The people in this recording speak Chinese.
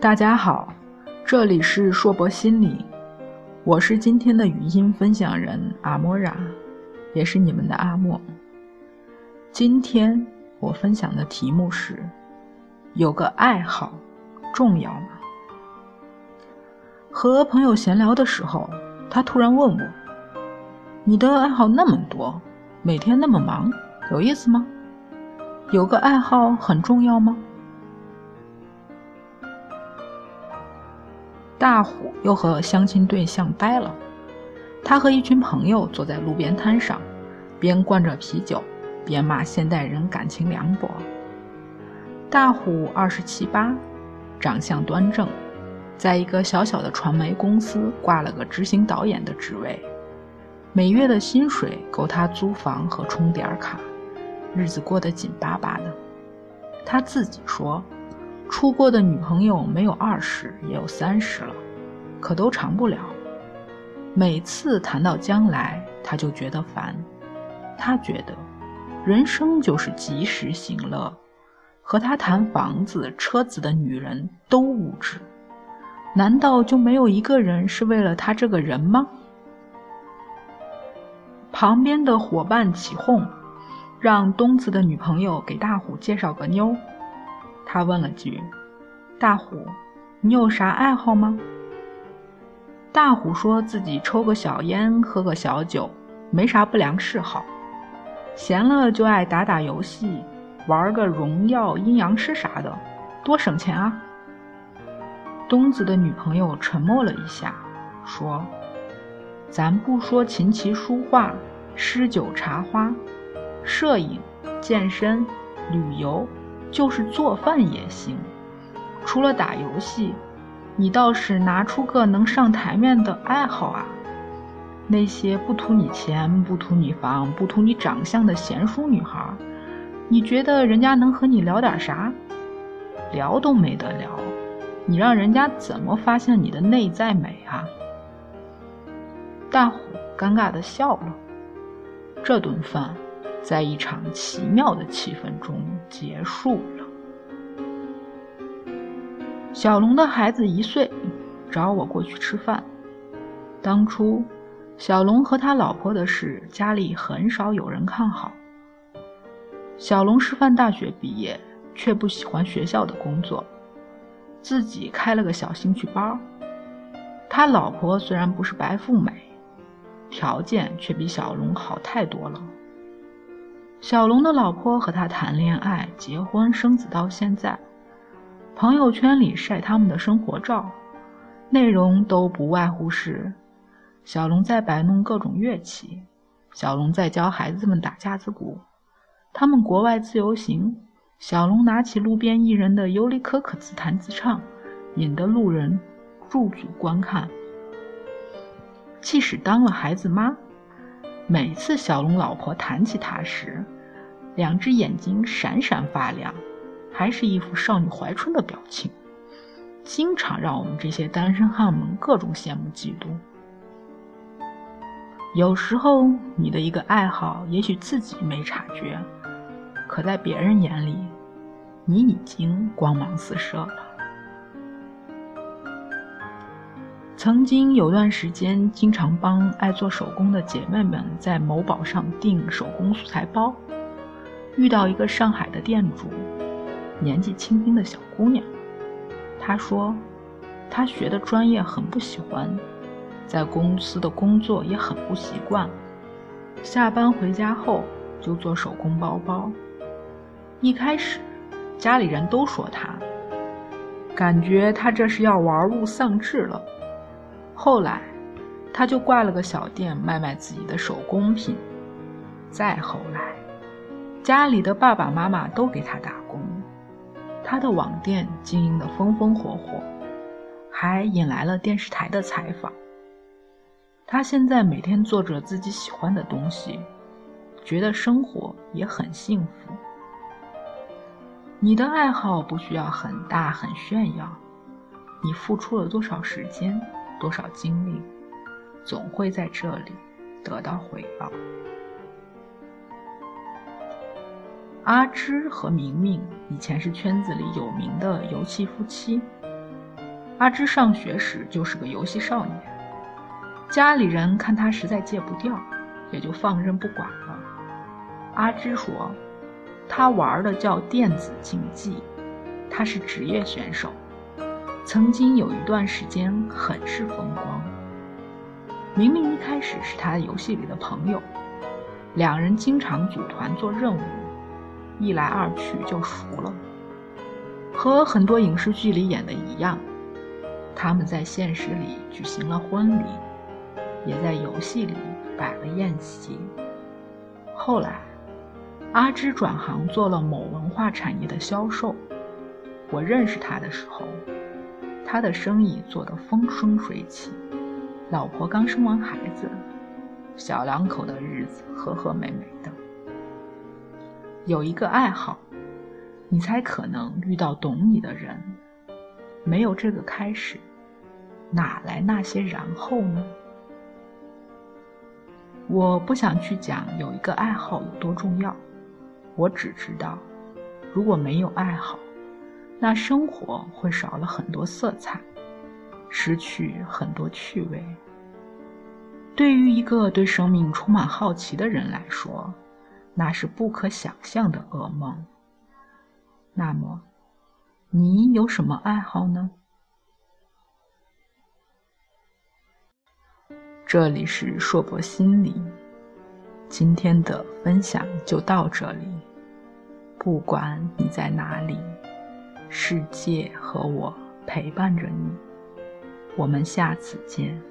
大家好，这里是硕博心理，我是今天的语音分享人阿莫拉，也是你们的阿莫。今天我分享的题目是：有个爱好重要吗？和朋友闲聊的时候，他突然问我：“你的爱好那么多，每天那么忙，有意思吗？有个爱好很重要吗？”大虎又和相亲对象掰了。他和一群朋友坐在路边摊上，边灌着啤酒，边骂现代人感情凉薄。大虎二十七八，长相端正，在一个小小的传媒公司挂了个执行导演的职位，每月的薪水够他租房和充点卡，日子过得紧巴巴的。他自己说。出过的女朋友没有二十也有三十了，可都长不了。每次谈到将来，他就觉得烦。他觉得，人生就是及时行乐。和他谈房子、车子的女人都物质，难道就没有一个人是为了他这个人吗？旁边的伙伴起哄，让东子的女朋友给大虎介绍个妞。他问了句：“大虎，你有啥爱好吗？”大虎说自己抽个小烟，喝个小酒，没啥不良嗜好，闲了就爱打打游戏，玩个荣耀、阴阳师啥的，多省钱啊。东子的女朋友沉默了一下，说：“咱不说琴棋书画、诗酒茶花，摄影、健身、旅游。”就是做饭也行，除了打游戏，你倒是拿出个能上台面的爱好啊！那些不图你钱、不图你房、不图你长相的贤淑女孩，你觉得人家能和你聊点啥？聊都没得聊，你让人家怎么发现你的内在美啊？大虎尴尬的笑了，这顿饭。在一场奇妙的气氛中结束了。小龙的孩子一岁，找我过去吃饭。当初，小龙和他老婆的事，家里很少有人看好。小龙师范大学毕业，却不喜欢学校的工作，自己开了个小兴趣班。他老婆虽然不是白富美，条件却比小龙好太多了。小龙的老婆和他谈恋爱、结婚、生子到现在，朋友圈里晒他们的生活照，内容都不外乎是：小龙在摆弄各种乐器，小龙在教孩子们打架子鼓，他们国外自由行，小龙拿起路边艺人的尤里可可自弹自唱，引得路人驻足观看。即使当了孩子妈。每次小龙老婆谈起他时，两只眼睛闪闪发亮，还是一副少女怀春的表情，经常让我们这些单身汉们各种羡慕嫉妒。有时候，你的一个爱好，也许自己没察觉，可在别人眼里，你已经光芒四射了。曾经有段时间，经常帮爱做手工的姐妹们在某宝上订手工素材包，遇到一个上海的店主，年纪轻轻的小姑娘。她说，她学的专业很不喜欢，在公司的工作也很不习惯，下班回家后就做手工包包。一开始，家里人都说她，感觉她这是要玩物丧志了。后来，他就挂了个小店，卖卖自己的手工品。再后来，家里的爸爸妈妈都给他打工，他的网店经营的风风火火，还引来了电视台的采访。他现在每天做着自己喜欢的东西，觉得生活也很幸福。你的爱好不需要很大很炫耀，你付出了多少时间？多少精力，总会在这里得到回报。阿芝和明明以前是圈子里有名的游戏夫妻，阿芝上学时就是个游戏少年，家里人看他实在戒不掉，也就放任不管了。阿芝说，他玩的叫电子竞技，他是职业选手，曾经有一段时间很是风光。明明一开始是他游戏里的朋友，两人经常组团做任务，一来二去就熟了，和很多影视剧里演的一样。他们在现实里举行了婚礼，也在游戏里摆了宴席。后来，阿芝转行做了某文化产业的销售。我认识他的时候，他的生意做得风生水起，老婆刚生完孩子，小两口的日子和和美美的。有一个爱好，你才可能遇到懂你的人。没有这个开始。哪来那些然后呢？我不想去讲有一个爱好有多重要，我只知道，如果没有爱好，那生活会少了很多色彩，失去很多趣味。对于一个对生命充满好奇的人来说，那是不可想象的噩梦。那么，你有什么爱好呢？这里是硕博心理，今天的分享就到这里。不管你在哪里，世界和我陪伴着你。我们下次见。